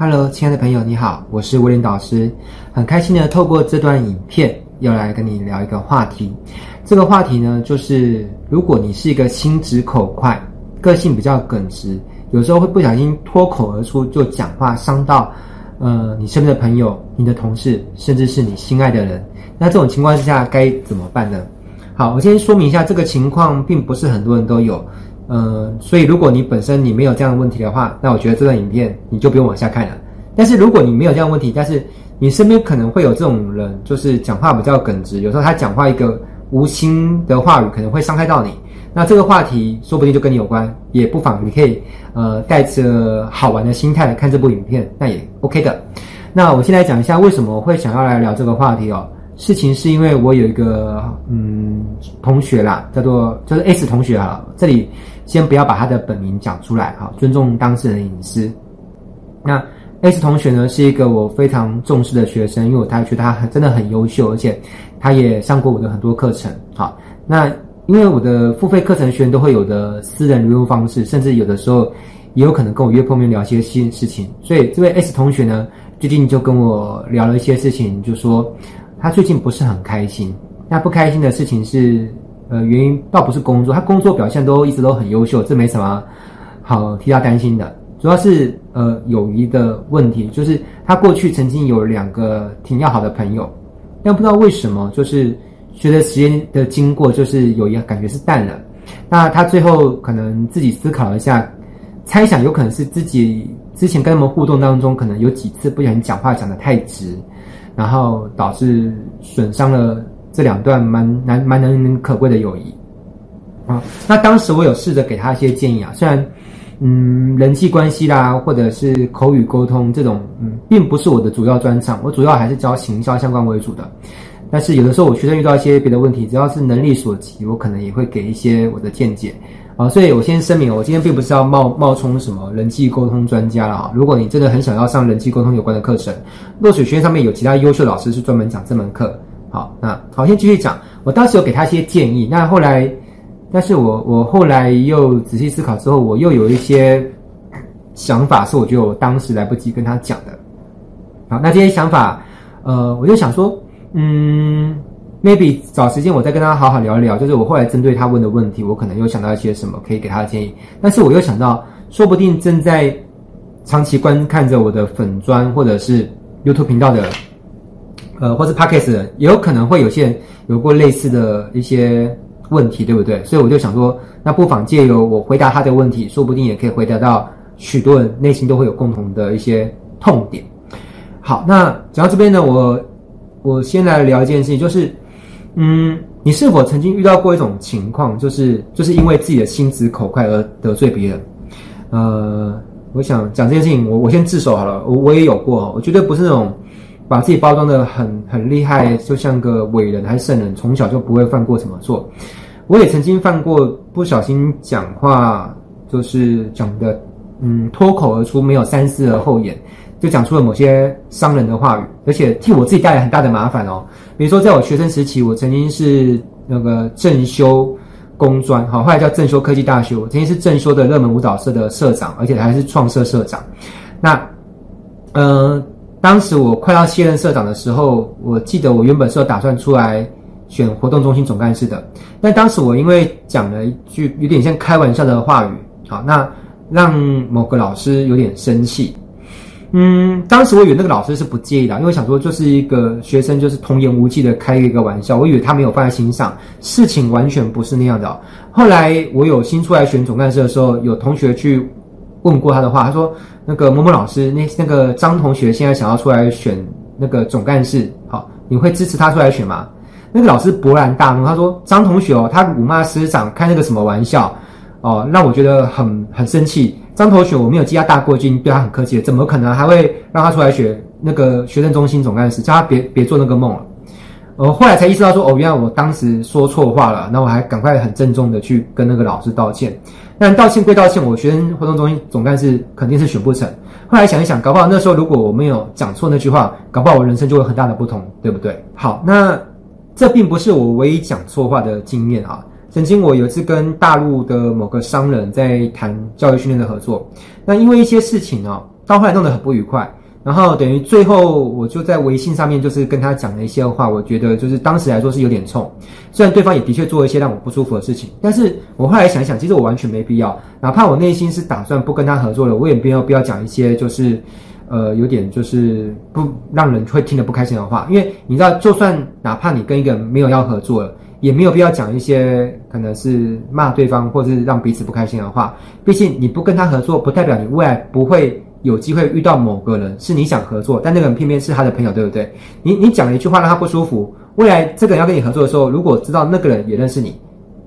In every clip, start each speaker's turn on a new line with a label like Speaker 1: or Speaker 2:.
Speaker 1: Hello，亲爱的朋友，你好，我是威廉导师，很开心的透过这段影片，要来跟你聊一个话题。这个话题呢，就是如果你是一个心直口快，个性比较耿直，有时候会不小心脱口而出就讲话伤到呃你身边的朋友、你的同事，甚至是你心爱的人，那这种情况之下该怎么办呢？好，我先说明一下，这个情况并不是很多人都有。呃，所以如果你本身你没有这样的问题的话，那我觉得这段影片你就不用往下看了。但是如果你没有这样的问题，但是你身边可能会有这种人，就是讲话比较耿直，有时候他讲话一个无心的话语可能会伤害到你。那这个话题说不定就跟你有关，也不妨你可以呃带着好玩的心态来看这部影片，那也 OK 的。那我先来讲一下为什么会想要来聊这个话题哦。事情是因为我有一个嗯同学啦，叫做就是 S 同学啊，这里先不要把他的本名讲出来哈，尊重当事人隐私。那 S 同学呢是一个我非常重视的学生，因为我他觉得他真的很优秀，而且他也上过我的很多课程。好，那因为我的付费课程学员都会有的私人联络方式，甚至有的时候也有可能跟我约碰面聊一些新事情，所以这位 S 同学呢最近就跟我聊了一些事情，就说。他最近不是很开心，那不开心的事情是，呃，原因倒不是工作，他工作表现都一直都很优秀，这没什么好替他担心的。主要是呃友谊的问题，就是他过去曾经有两个挺要好的朋友，但不知道为什么，就是随着时间的经过，就是友谊感觉是淡了。那他最后可能自己思考了一下，猜想有可能是自己之前跟他们互动当中，可能有几次不小心讲话讲得太直。然后导致损伤了这两段蛮难蛮难能可贵的友谊啊。那当时我有试着给他一些建议啊，虽然嗯人际关系啦，或者是口语沟通这种嗯，并不是我的主要专长，我主要还是教行销相关为主的。但是有的时候我学生遇到一些别的问题，只要是能力所及，我可能也会给一些我的见解。啊，所以我先声明，我今天并不是要冒冒充什么人际沟通专家了啊。如果你真的很想要上人际沟通有关的课程，落水学院上面有其他优秀老师是专门讲这门课。好，那好，先继续讲。我当时有给他一些建议，那后来，但是我我后来又仔细思考之后，我又有一些想法，是我觉得我当时来不及跟他讲的。好，那这些想法，呃，我就想说，嗯。Maybe 找时间我再跟他好好聊一聊，就是我后来针对他问的问题，我可能又想到一些什么可以给他的建议。但是我又想到，说不定正在长期观看着我的粉专或者是 YouTube 频道的，呃，或是 Podcast 的，也有可能会有些人有过类似的一些问题，对不对？所以我就想说，那不妨借由我回答他的问题，说不定也可以回答到许多人内心都会有共同的一些痛点。好，那讲到这边呢，我我先来聊一件事情，就是。嗯，你是否曾经遇到过一种情况，就是就是因为自己的心直口快而得罪别人？呃，我想讲这件事情，我我先自首好了。我我也有过，我绝对不是那种把自己包装的很很厉害，就像个伟人还是圣人，从小就不会犯过什么错。我也曾经犯过不小心讲话，就是讲的嗯脱口而出，没有三思而后言。就讲出了某些伤人的话语，而且替我自己带来很大的麻烦哦。比如说，在我学生时期，我曾经是那个正修工专，好，后来叫正修科技大学。我曾经是正修的热门舞蹈社的社长，而且还是创社社长。那，呃，当时我快要卸任社长的时候，我记得我原本是有打算出来选活动中心总干事的，但当时我因为讲了一句有点像开玩笑的话语，好，那让某个老师有点生气。嗯，当时我以为那个老师是不介意的，因为想说就是一个学生，就是童言无忌的开一个玩笑，我以为他没有放在心上。事情完全不是那样的。后来我有新出来选总干事的时候，有同学去问过他的话，他说那个某某老师，那那个张同学现在想要出来选那个总干事，好，你会支持他出来选吗？那个老师勃然大怒，他说张同学哦，他辱骂师长，开那个什么玩笑哦，让我觉得很很生气。张同学，我没有记他大过，已经对他很客气了，怎么可能还会让他出来学那个学生中心总干事？叫他别别做那个梦了。呃，后来才意识到说，哦，原来我当时说错话了。那我还赶快很郑重的去跟那个老师道歉。但道歉归道歉，我学生活动中心总干事肯定是选不成。后来想一想，搞不好那时候如果我没有讲错那句话，搞不好我人生就会很大的不同，对不对？好，那这并不是我唯一讲错话的经验啊。曾经我有一次跟大陆的某个商人在谈教育训练的合作，那因为一些事情哦，到后来弄得很不愉快。然后等于最后，我就在微信上面就是跟他讲了一些话，我觉得就是当时来说是有点冲。虽然对方也的确做了一些让我不舒服的事情，但是我后来想想，其实我完全没必要。哪怕我内心是打算不跟他合作了，我也没有必要讲一些就是，呃，有点就是不让人会听得不开心的话。因为你知道，就算哪怕你跟一个没有要合作了，也没有必要讲一些可能是骂对方或者是让彼此不开心的话。毕竟你不跟他合作，不代表你未来不会。有机会遇到某个人是你想合作，但那个人偏偏是他的朋友，对不对？你你讲了一句话让他不舒服，未来这个人要跟你合作的时候，如果知道那个人也认识你，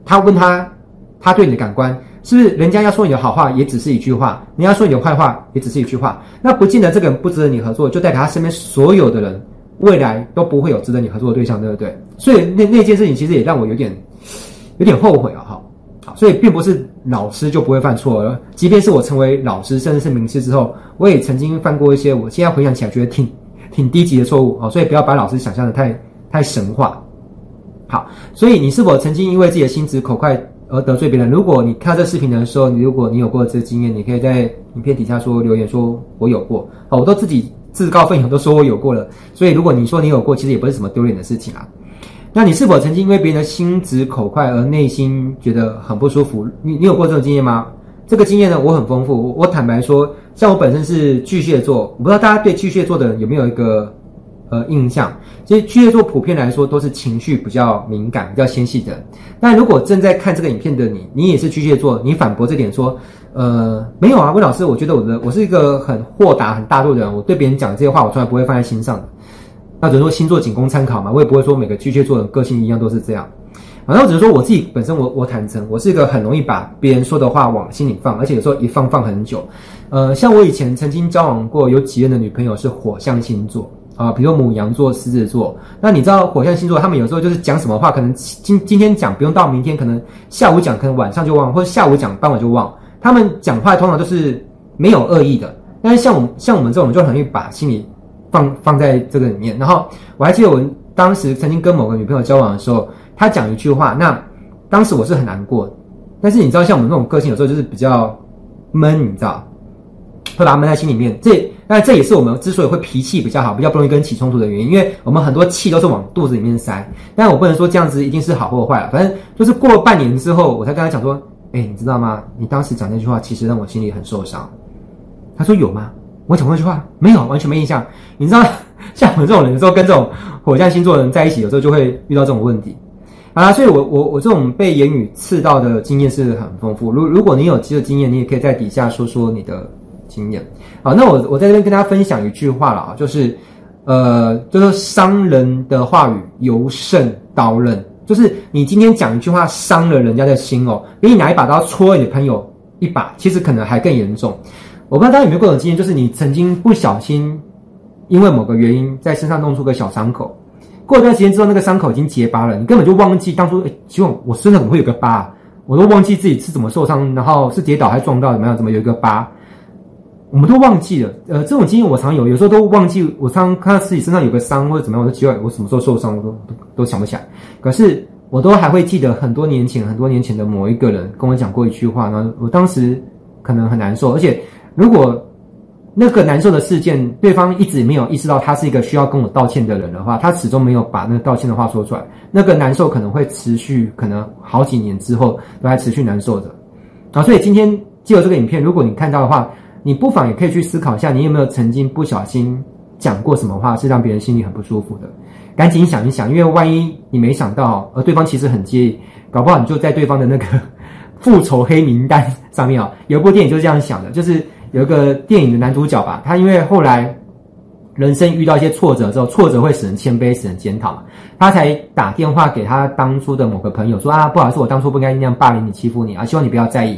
Speaker 1: 他问他他对你的感官是不是人家要说你的好话也只是一句话，人家说你的坏话也只是一句话，那不见得这个人不值得你合作，就代表他身边所有的人未来都不会有值得你合作的对象，对不对？所以那那件事情其实也让我有点有点后悔啊，哈。好，所以并不是老师就不会犯错了。即便是我成为老师，甚至是名师之后，我也曾经犯过一些我现在回想起来觉得挺挺低级的错误。好，所以不要把老师想象的太太神话。好，所以你是否曾经因为自己的心直口快而得罪别人？如果你看这视频的时候，你如果你有过这经验，你可以在影片底下说留言说我有过。好，我都自己自告奋勇都说我有过了。所以如果你说你有过，其实也不是什么丢脸的事情啊。那你是否曾经因为别人的心直口快而内心觉得很不舒服？你你有过这种经验吗？这个经验呢，我很丰富。我，坦白说，像我本身是巨蟹座，我不知道大家对巨蟹座的有没有一个呃印象？其实巨蟹座普遍来说都是情绪比较敏感、比较纤细的。那如果正在看这个影片的你，你也是巨蟹座，你反驳这点说，呃，没有啊，温老师，我觉得我的我是一个很豁达、很大度的人，我对别人讲这些话，我从来不会放在心上。那只能说星座仅供参考嘛，我也不会说每个巨蟹座的个性一样都是这样。反正我只是说我自己本身我，我坦诚，我是一个很容易把别人说的话往心里放，而且有时候一放放很久。呃，像我以前曾经交往过有几任的女朋友是火象星座啊、比如母羊座、狮子座。那你知道火象星座他们有时候就是讲什么话，可能今今天讲不用到明天，可能下午讲，可能晚上就忘，或者下午讲傍晚就忘。他们讲话通常都是没有恶意的，但是像我像我们这种就很容易把心里。放放在这个里面，然后我还记得我当时曾经跟某个女朋友交往的时候，她讲一句话，那当时我是很难过，但是你知道，像我们这种个性，有时候就是比较闷，你知道，会把它闷在心里面。这那这也是我们之所以会脾气比较好，比较不容易跟人起冲突的原因，因为我们很多气都是往肚子里面塞。但我不能说这样子一定是好或坏，反正就是过了半年之后，我才跟她讲说，哎，你知道吗？你当时讲那句话，其实让我心里很受伤。他说有吗？我讲过那句话没有，完全没印象。你知道，像我们这种人，有时候跟这种火象星座的人在一起，有时候就会遇到这种问题啊。所以我我我这种被言语刺到的经验是很丰富。如如果你有这个经验，你也可以在底下说说你的经验。好，那我我在这边跟大家分享一句话了啊，就是呃，就是伤人的话语尤胜刀刃，就是你今天讲一句话伤了人家的心哦，比你拿一把刀戳你的朋友一把，其实可能还更严重。我不知道大家有没有过这种经验，就是你曾经不小心因为某个原因在身上弄出个小伤口，过一段时间之后，那个伤口已经结疤了，你根本就忘记当初。哎，希望我身上怎么会有个疤？我都忘记自己是怎么受伤，然后是跌倒还是撞到怎么样？怎么有一个疤？我们都忘记了。呃，这种经验我常有，有时候都忘记。我常看到自己身上有个伤或者怎么样，我都奇怪我什么时候受伤，我都都都想不起来。可是我都还会记得很多年前、很多年前的某一个人跟我讲过一句话，然后我当时可能很难受，而且。如果那个难受的事件，对方一直没有意识到他是一个需要跟我道歉的人的话，他始终没有把那个道歉的话说出来，那个难受可能会持续，可能好几年之后都还持续难受着。啊，所以今天借由这个影片，如果你看到的话，你不妨也可以去思考一下，你有没有曾经不小心讲过什么话是让别人心里很不舒服的？赶紧想一想，因为万一你没想到，而对方其实很介意，搞不好你就在对方的那个 复仇黑名单上面啊。有一部电影就是这样想的，就是。有一个电影的男主角吧，他因为后来人生遇到一些挫折之后，挫折会使人谦卑，使人检讨嘛，他才打电话给他当初的某个朋友说啊，不好意思，我当初不应该那样霸凌你、欺负你啊，希望你不要在意。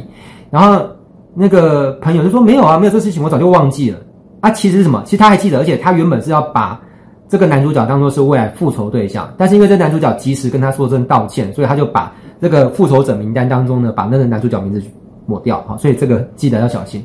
Speaker 1: 然后那个朋友就说没有啊，没有这事情，我早就忘记了。啊，其实是什么？其实他还记得，而且他原本是要把这个男主角当做是未来复仇对象，但是因为这男主角及时跟他说声道歉，所以他就把这个复仇者名单当中呢，把那个男主角名字抹掉。好，所以这个记得要小心。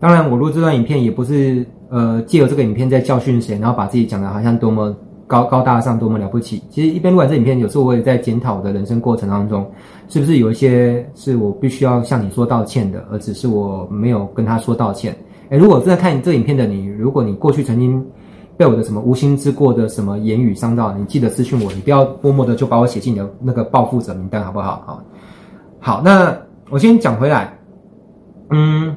Speaker 1: 当然，我录这段影片也不是呃借由这个影片在教训谁，然后把自己讲的好像多么高高大上、多么了不起。其实一边录完这影片，有时候我也在检讨我的人生过程当中，是不是有一些是我必须要向你说道歉的，而只是我没有跟他说道歉。诶，如果正在看这影片的你，如果你过去曾经被我的什么无心之过的什么言语伤到，你记得私讯我，你不要默默的就把我写进你的那个报复者名单，好不好？好，好，那我先讲回来，嗯，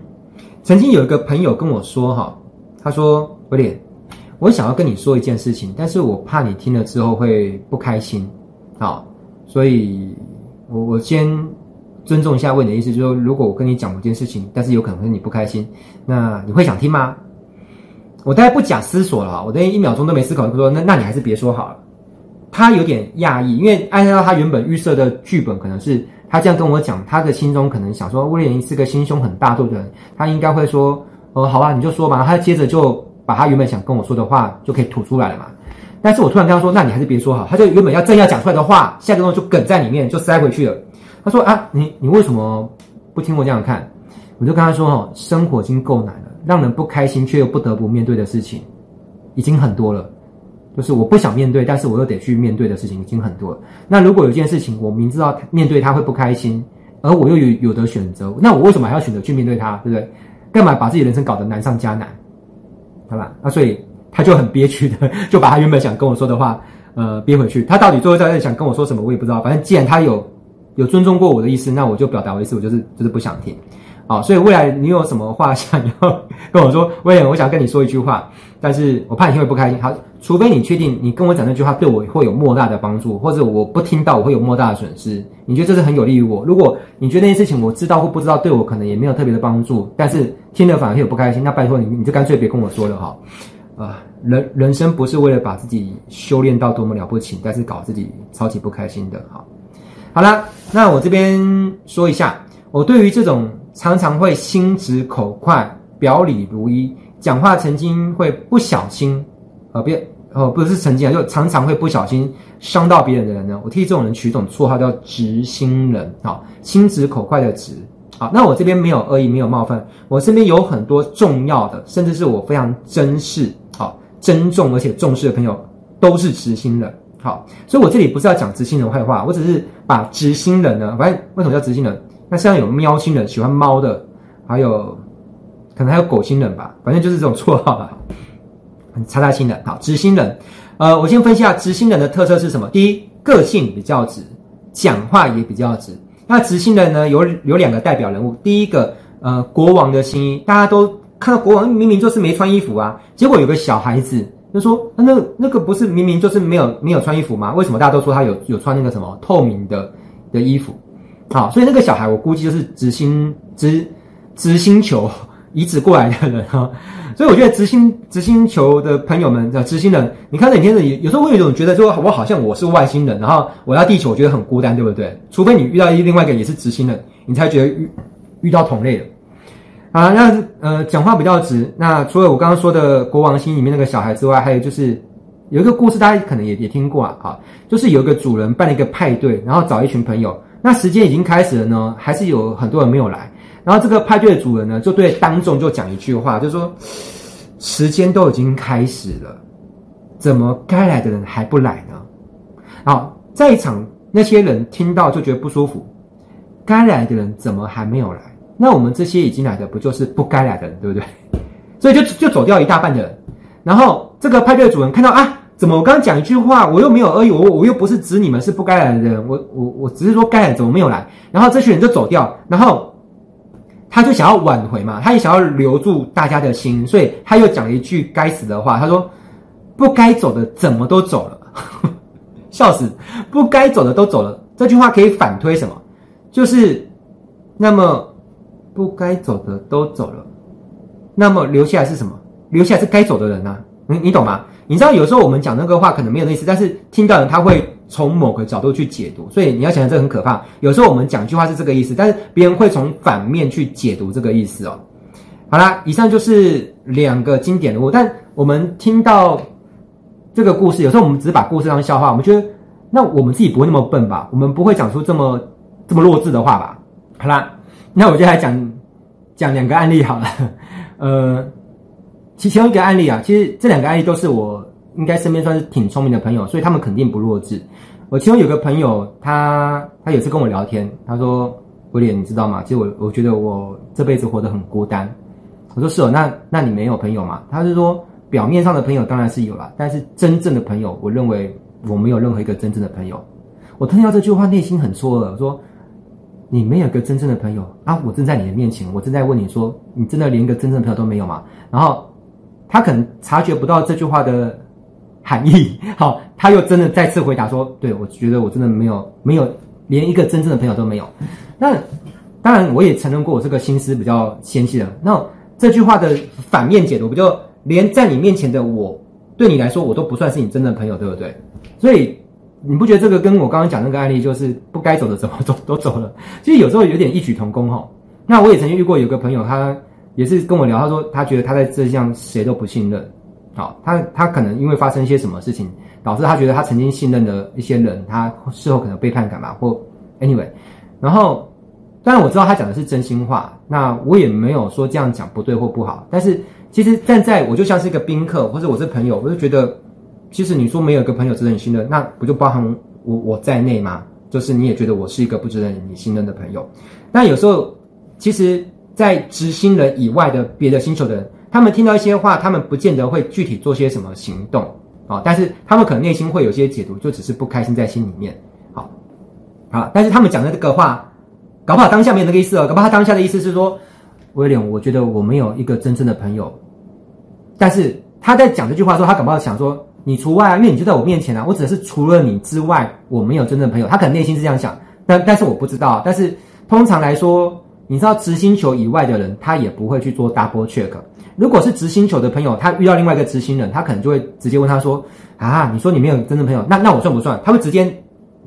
Speaker 1: 曾经有一个朋友跟我说，哈，他说，威廉，我想要跟你说一件事情，但是我怕你听了之后会不开心，好，所以我我先。尊重一下问你的意思，就是说，如果我跟你讲某件事情，但是有可能会你不开心，那你会想听吗？我大概不假思索了，我等于一秒钟都没思考，就说那那你还是别说好了。他有点讶异，因为按照他原本预设的剧本，可能是他这样跟我讲，他的心中可能想说，威廉是个心胸很大度的人，他应该会说，哦，好吧，你就说吧。他接着就把他原本想跟我说的话就可以吐出来了嘛。但是我突然跟他说，那你还是别说好，他就原本要正要讲出来的话，下个动作就梗在里面，就塞回去了。他说啊，你你为什么不听我这样看？我就跟他说哦，生活已经够难了，让人不开心却又不得不面对的事情已经很多了。就是我不想面对，但是我又得去面对的事情已经很多了。那如果有一件事情我明知道面对他会不开心，而我又有有的选择，那我为什么还要选择去面对他？对不对？干嘛把自己人生搞得难上加难？对吧？那所以他就很憋屈的就把他原本想跟我说的话呃憋回去。他到底最后在想跟我说什么，我也不知道。反正既然他有。有尊重过我的意思，那我就表达我的意思，我就是就是不想听，啊，所以未来你有什么话想要 跟我说，威廉，我想跟你说一句话，但是我怕你听会不开心。好，除非你确定你跟我讲那句话对我会有莫大的帮助，或者我不听到我会有莫大的损失，你觉得这是很有利于我。如果你觉得那件事情我知道或不知道对我可能也没有特别的帮助，但是听了反而会有不开心，那拜托你，你就干脆别跟我说了哈。啊，人人生不是为了把自己修炼到多么了不起，但是搞自己超级不开心的哈。好了，那我这边说一下，我对于这种常常会心直口快、表里如一，讲话曾经会不小心，呃，别，哦，不是曾经啊，就常常会不小心伤到别人的人呢，我替这种人取一种绰号叫直心人，好，心直口快的直，好，那我这边没有恶意，没有冒犯，我身边有很多重要的，甚至是我非常珍视、好珍重而且重视的朋友，都是直心人。好，所以我这里不是要讲直心人坏话，我只是把直心人呢，反正为什么叫直心人？那现在有喵星人，喜欢猫的，还有可能还有狗星人吧，反正就是这种绰号吧。叉叉星人，好，直心人。呃，我先分析下直心人的特色是什么？第一，个性比较直，讲话也比较直。那直心人呢，有有两个代表人物，第一个，呃，国王的新衣，大家都看到国王明明就是没穿衣服啊，结果有个小孩子。就说那那那个不是明明就是没有没有穿衣服吗？为什么大家都说他有有穿那个什么透明的的衣服？好，所以那个小孩我估计就是直星直直星球移植过来的人哈。所以我觉得直星直星球的朋友们的直星人，你看哪天的有时候会有一种觉得说我好像我是外星人，然后我要地球，我觉得很孤单，对不对？除非你遇到另外一个也是直星人，你才觉得遇遇到同类的。啊，那呃，讲话比较直。那除了我刚刚说的国王星里面那个小孩之外，还有就是有一个故事，大家可能也也听过啊。啊，就是有一个主人办了一个派对，然后找一群朋友。那时间已经开始了呢，还是有很多人没有来。然后这个派对的主人呢，就对当众就讲一句话，就说：时间都已经开始了，怎么该来的人还不来呢？好，在场那些人听到就觉得不舒服，该来的人怎么还没有来？那我们这些已经来的，不就是不该来的人，对不对？所以就就走掉一大半的人。然后这个派对的主人看到啊，怎么我刚刚讲一句话，我又没有恶意，我我又不是指你们是不该来的人，我我我只是说该来，怎么没有来？然后这群人就走掉，然后他就想要挽回嘛，他也想要留住大家的心，所以他又讲了一句该死的话，他说不该走的怎么都走了，笑死，不该走的都走了。这句话可以反推什么？就是那么。不该走的都走了，那么留下来是什么？留下来是该走的人啊，你你懂吗？你知道有时候我们讲那个话可能没有意思，但是听到人他会从某个角度去解读，所以你要想这很可怕。有时候我们讲句话是这个意思，但是别人会从反面去解读这个意思哦。好啦，以上就是两个经典人物，但我们听到这个故事，有时候我们只是把故事当笑话，我们觉得那我们自己不会那么笨吧？我们不会讲出这么这么弱智的话吧？好啦。那我就来讲讲两个案例好了，呃，其其中一个案例啊，其实这两个案例都是我应该身边算是挺聪明的朋友，所以他们肯定不弱智。我其中有个朋友，他他有次跟我聊天，他说：“威廉，你知道吗？其实我我觉得我这辈子活得很孤单，我说是哦，那那你没有朋友吗？他是说表面上的朋友当然是有了，但是真正的朋友，我认为我没有任何一个真正的朋友。我听到这句话，内心很错愕，我说你没有个真正的朋友啊！我正在你的面前，我正在问你说，你真的连一个真正的朋友都没有吗？然后他可能察觉不到这句话的含义，好，他又真的再次回答说，对，我觉得我真的没有没有连一个真正的朋友都没有。那当然，我也承认过我这个心思比较纤细的。那这句话的反面解读，不就连在你面前的我，对你来说，我都不算是你真正的朋友，对不对？所以你不觉得这个跟我刚刚讲那个案例，就是不该走的怎么走 都走了？其实有时候有点异曲同工哈。那我也曾经遇过有个朋友，他也是跟我聊，他说他觉得他在这项谁都不信任。好，他他可能因为发生一些什么事情，导致他觉得他曾经信任的一些人，他事后可能背叛感嘛，或 anyway，然后。当然我知道他讲的是真心话，那我也没有说这样讲不对或不好。但是其实站在我就像是一个宾客，或者我是朋友，我就觉得，其实你说没有一个朋友值得你信任，那不就包含我我在内吗？就是你也觉得我是一个不值得你信任的朋友。那有时候，其实，在执行人以外的别的星球的人，他们听到一些话，他们不见得会具体做些什么行动啊，但是他们可能内心会有些解读，就只是不开心在心里面。好，啊，但是他们讲的这个话。搞不好当下没有那个意思哦，搞不好他当下的意思是说，威廉，我觉得我没有一个真正的朋友。但是他在讲这句话的时候，他搞不好想说，你除外啊，因为你就在我面前啊，我只是除了你之外，我没有真正的朋友。他可能内心是这样想，但但是我不知道。但是通常来说，你知道，直星球以外的人，他也不会去做 double check。如果是直星球的朋友，他遇到另外一个直星人，他可能就会直接问他说，啊，你说你没有真正朋友，那那我算不算？他会直接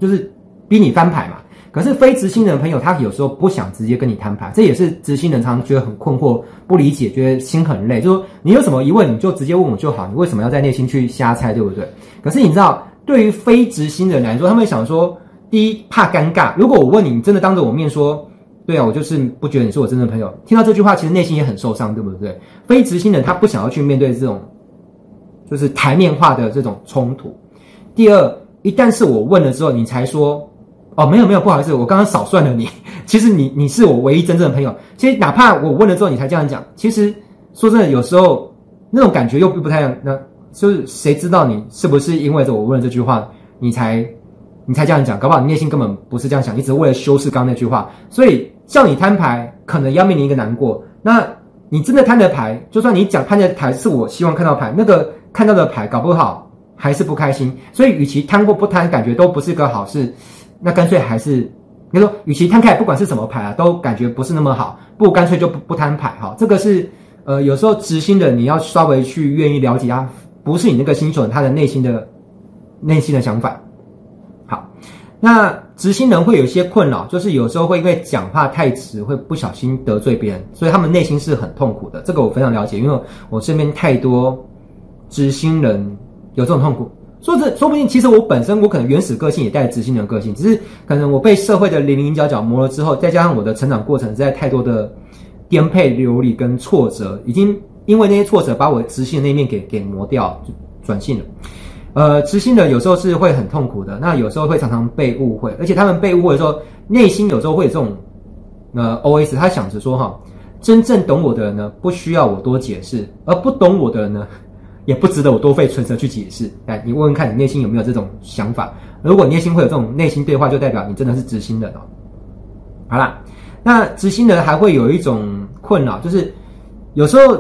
Speaker 1: 就是逼你翻牌嘛。可是非直星人的朋友，他有时候不想直接跟你摊牌，这也是直星人常常觉得很困惑、不理解，觉得心很累。就是说你有什么疑问，你就直接问我就好，你为什么要在内心去瞎猜，对不对？可是你知道，对于非直星人来说，他们想说：第一，怕尴尬。如果我问你，你真的当着我面说，对啊，我就是不觉得你是我真正的朋友。听到这句话，其实内心也很受伤，对不对？非直星人他不想要去面对这种，就是台面化的这种冲突。第二，一旦是我问了之后，你才说。哦，没有没有，不好意思，我刚刚少算了你。其实你你是我唯一真正的朋友。其实哪怕我问了之后你才这样讲，其实说真的，有时候那种感觉又不不太。那就是谁知道你是不是因为着我问了这句话，你才你才这样讲？搞不好你内心根本不是这样想，你只是为了修饰刚刚那句话。所以叫你摊牌，可能要面临一个难过。那你真的摊的牌，就算你讲摊的牌是我希望看到牌，那个看到的牌搞不好还是不开心。所以与其摊或不摊，感觉都不是个好事。那干脆还是，你说，与其摊开，不管是什么牌啊，都感觉不是那么好，不如干脆就不不摊牌哈。这个是，呃，有时候直星的你要稍微去愿意了解他，不是你那个星球人他的内心的内心的想法。那直星人会有一些困扰，就是有时候会因为讲话太直，会不小心得罪别人，所以他们内心是很痛苦的。这个我非常了解，因为我身边太多直星人有这种痛苦。说这说不定，其实我本身我可能原始个性也带着直星人个性，只是可能我被社会的零零角角磨了之后，再加上我的成长过程实在太多的颠沛流离跟挫折，已经因为那些挫折把我直性的那一面给给磨掉，就转性了。呃，直星人有时候是会很痛苦的，那有时候会常常被误会，而且他们被误会的时候，内心有时候会有这种呃 OS，他想着说哈，真正懂我的人呢，不需要我多解释，而不懂我的人呢。也不值得我多费唇舌去解释。来，你问问看你内心有没有这种想法？如果你内心会有这种内心对话，就代表你真的是直星人哦。好啦，那直星人还会有一种困扰，就是有时候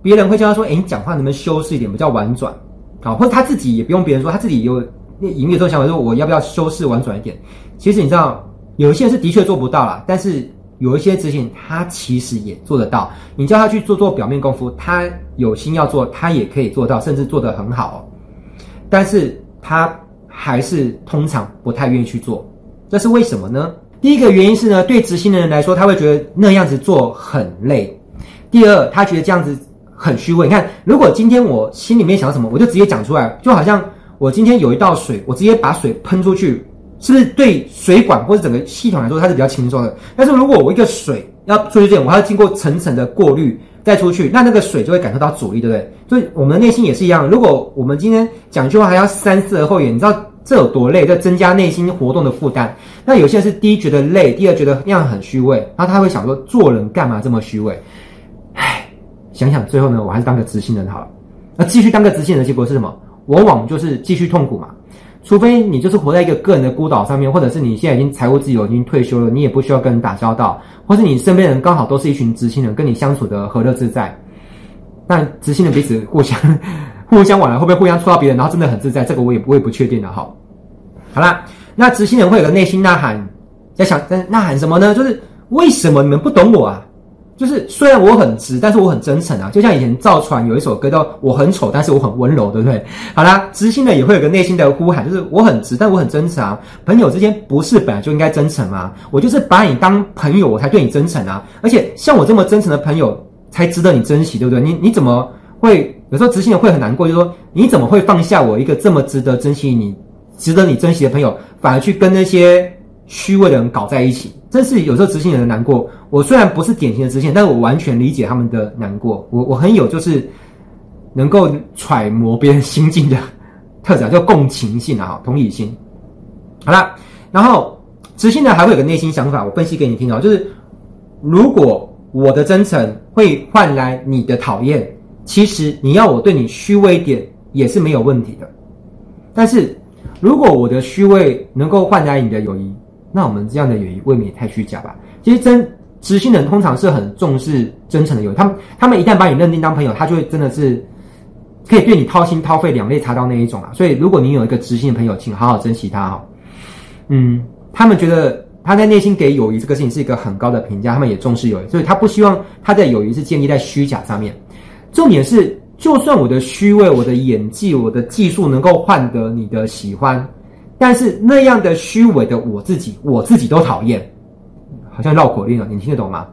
Speaker 1: 别人会叫他说：“哎，你讲话能不能修饰一点，比较婉转？”好，或者他自己也不用别人说，他自己有那隐秘这种想法，说我要不要修饰婉转一点？其实你知道，有一些人是的确做不到啦，但是。有一些执行，他其实也做得到。你叫他去做做表面功夫，他有心要做，他也可以做到，甚至做得很好。但是他还是通常不太愿意去做，这是为什么呢？第一个原因是呢，对执行的人来说，他会觉得那样子做很累。第二，他觉得这样子很虚伪。你看，如果今天我心里面想什么，我就直接讲出来，就好像我今天有一道水，我直接把水喷出去。是不是对水管或者整个系统来说，它是比较轻松的？但是如果我一个水要出去，我还要经过层层的过滤再出去，那那个水就会感受到阻力，对不对？所以我们的内心也是一样。如果我们今天讲一句话还要三思而后言，你知道这有多累？这增加内心活动的负担。那有些人是第一觉得累，第二觉得那样很虚伪，然后他会想说，做人干嘛这么虚伪？想想最后呢，我还是当个执行人好了。那继续当个执行人的结果是什么？往往就是继续痛苦嘛。除非你就是活在一个个人的孤岛上面，或者是你现在已经财务自由，已经退休了，你也不需要跟人打交道，或是你身边人刚好都是一群执行人，跟你相处的和乐自在。但执行人彼此互相 互相往来，会不会互相戳到别人，然后真的很自在？这个我也我也不确定了哈。好啦，那执行人会有个内心呐喊，在想在呐喊什么呢？就是为什么你们不懂我啊？就是虽然我很直，但是我很真诚啊。就像以前赵传有一首歌叫《我很丑，但是我很温柔》，对不对？好啦，执行人也会有个内心的呼喊，就是我很直，但我很真诚啊。朋友之间不是本来就应该真诚吗？我就是把你当朋友，我才对你真诚啊。而且像我这么真诚的朋友，才值得你珍惜，对不对？你你怎么会有时候执行的会很难过？就是说你怎么会放下我一个这么值得珍惜你、值得你珍惜的朋友，反而去跟那些虚伪的人搞在一起？真是有时候执行人的难过。我虽然不是典型的执行，但是我完全理解他们的难过。我我很有就是能够揣摩别人心境的特质，叫共情性啊，同理心。好啦，然后执行人还会有个内心想法，我分析给你听哦，就是如果我的真诚会换来你的讨厌，其实你要我对你虚伪一点也是没有问题的。但是如果我的虚伪能够换来你的友谊，那我们这样的友谊未免也太虚假吧？其实真。知心人通常是很重视真诚的友谊，他们他们一旦把你认定当朋友，他就会真的是可以对你掏心掏肺、两肋插刀那一种啊。所以，如果你有一个知心的朋友，请好好珍惜他哈。嗯，他们觉得他在内心给友谊这个事情是一个很高的评价，他们也重视友谊，所以他不希望他的友谊是建立在虚假上面。重点是，就算我的虚伪、我的演技、我的技术能够换得你的喜欢，但是那样的虚伪的我自己，我自己都讨厌。好像绕口令了，你听得懂吗？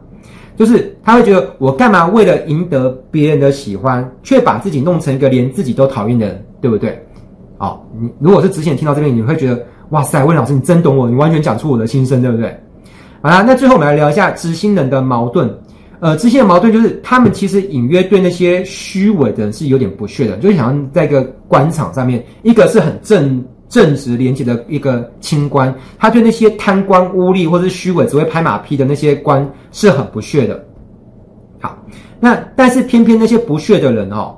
Speaker 1: 就是他会觉得我干嘛为了赢得别人的喜欢，却把自己弄成一个连自己都讨厌的人，对不对？好，你如果是之前听到这边，你会觉得哇塞，温老师你真懂我，你完全讲出我的心声，对不对？好啦，那最后我们来聊一下执行人的矛盾。呃，执行的矛盾就是他们其实隐约对那些虚伪的人是有点不屑的，就是想要在一个官场上面，一个是很正。正直廉洁的一个清官，他对那些贪官污吏或者是虚伪只会拍马屁的那些官是很不屑的。好，那但是偏偏那些不屑的人哦，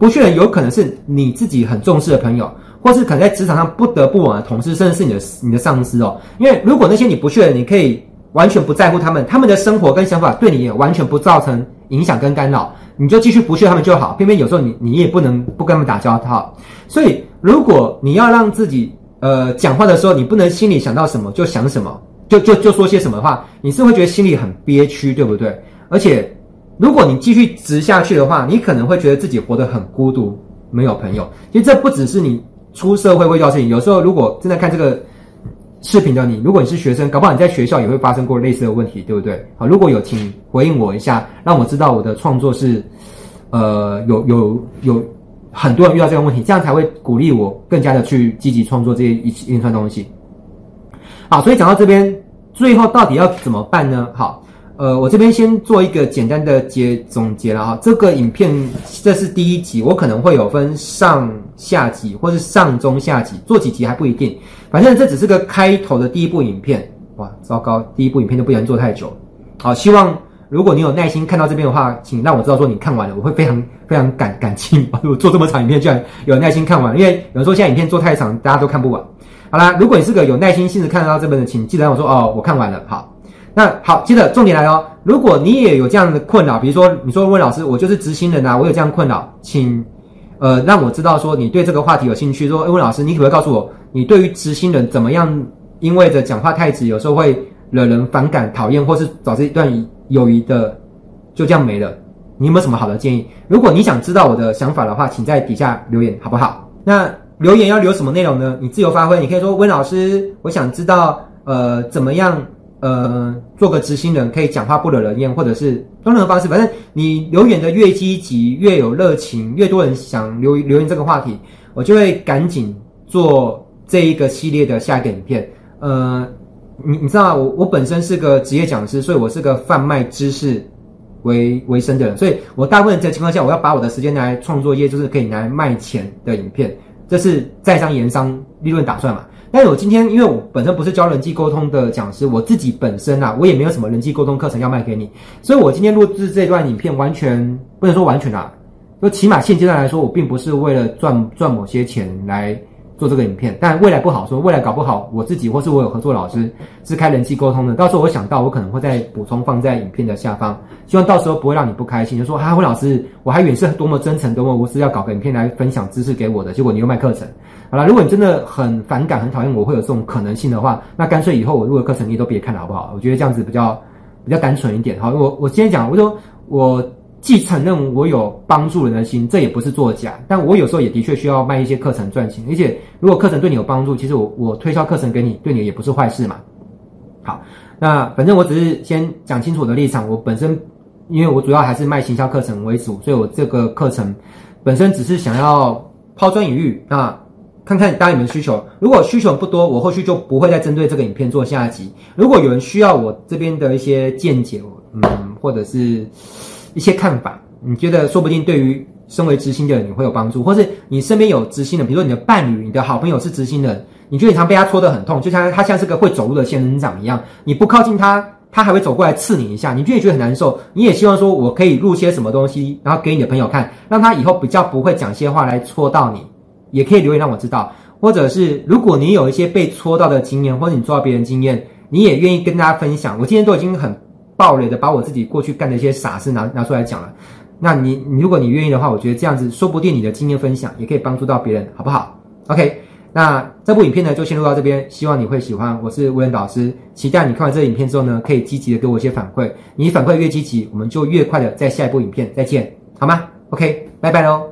Speaker 1: 不屑的人有可能是你自己很重视的朋友，或是可能在职场上不得不往的同事，甚至是你的你的上司哦。因为如果那些你不屑的，你可以完全不在乎他们，他们的生活跟想法对你也完全不造成影响跟干扰，你就继续不屑他们就好。偏偏有时候你你也不能不跟他们打交道，所以。如果你要让自己呃讲话的时候，你不能心里想到什么就想什么，就就就说些什么的话，你是会觉得心里很憋屈，对不对？而且，如果你继续直下去的话，你可能会觉得自己活得很孤独，没有朋友。其实这不只是你出社会会遇到事情，有时候如果正在看这个视频的你，如果你是学生，搞不好你在学校也会发生过类似的问题，对不对？好，如果有，请回应我一下，让我知道我的创作是呃有有有。很多人遇到这个问题，这样才会鼓励我更加的去积极创作这些一一串东西。好，所以讲到这边，最后到底要怎么办呢？好，呃，我这边先做一个简单的结总结了哈。这个影片这是第一集，我可能会有分上下集，或是上中下集，做几集还不一定。反正这只是个开头的第一部影片。哇，糟糕，第一部影片就不能做太久。好，希望。如果你有耐心看到这边的话，请让我知道说你看完了，我会非常非常感感激。我做这么长影片，居然有耐心看完，因为有时候现在影片做太长，大家都看不完。好啦，如果你是个有耐心、性子看到这边的，请记得让我说哦，我看完了。好，那好，接着重点来哦。如果你也有这样的困扰，比如说你说温老师，我就是执行人啊，我有这样困扰，请呃让我知道说你对这个话题有兴趣。说，温老师，你可不可以告诉我，你对于执行人怎么样？因为着讲话太直，有时候会惹人反感、讨厌，或是导致一段。友谊的就这样没了，你有没有什么好的建议？如果你想知道我的想法的话，请在底下留言，好不好？那留言要留什么内容呢？你自由发挥，你可以说温老师，我想知道，呃，怎么样，呃，做个执行人可以讲话不惹人厌，或者是用任何方式，反正你留言的越积极，越有热情，越多人想留留言这个话题，我就会赶紧做这一个系列的下一个影片，呃。你你知道我我本身是个职业讲师，所以我是个贩卖知识为为生的人，所以我大部分的情况下，我要把我的时间拿来创作一些就是可以拿来卖钱的影片，这是在商言商利润打算嘛。但我今天因为我本身不是教人际沟通的讲师，我自己本身啊，我也没有什么人际沟通课程要卖给你，所以我今天录制这段影片，完全不能说完全啊，就起码现阶段来说，我并不是为了赚赚某些钱来。做这个影片，但未来不好说。未来搞不好，我自己或是我有合作老师是开人际沟通的。到时候我想到，我可能会再补充放在影片的下方，希望到时候不会让你不开心。就说啊，温老师，我还以为是多么真诚、多么无私，要搞个影片来分享知识给我的，结果你又卖课程。好了，如果你真的很反感、很讨厌我会有这种可能性的话，那干脆以后我录的课程你都别看了，好不好？我觉得这样子比较比较单纯一点。好，我我今天讲，我说我。既承认我有帮助人的心，这也不是作假，但我有时候也的确需要卖一些课程赚钱。而且，如果课程对你有帮助，其实我我推销课程给你，对你也不是坏事嘛。好，那反正我只是先讲清楚我的立场。我本身，因为我主要还是卖行销课程为主，所以我这个课程本身只是想要抛砖引玉，那看看大家有没有需求。如果需求不多，我后续就不会再针对这个影片做下集。如果有人需要我这边的一些见解，嗯，或者是。一些看法，你觉得说不定对于身为执行的人你会有帮助，或是你身边有执行的，比如说你的伴侣、你的好朋友是执行的，你觉得常被他戳得很痛，就像他像是个会走路的仙人掌一样，你不靠近他，他还会走过来刺你一下，你就会觉得很难受。你也希望说我可以录些什么东西，然后给你的朋友看，让他以后比较不会讲些话来戳到你，也可以留言让我知道。或者是如果你有一些被戳到的经验，或者你戳到别人经验，你也愿意跟大家分享。我今天都已经很。暴雷的把我自己过去干的一些傻事拿拿出来讲了，那你你如果你愿意的话，我觉得这样子说不定你的经验分享也可以帮助到别人，好不好？OK，那这部影片呢就先录到这边，希望你会喜欢。我是威廉导师，期待你看完这个影片之后呢，可以积极的给我一些反馈。你反馈越积极，我们就越快的在下一部影片再见，好吗？OK，拜拜喽。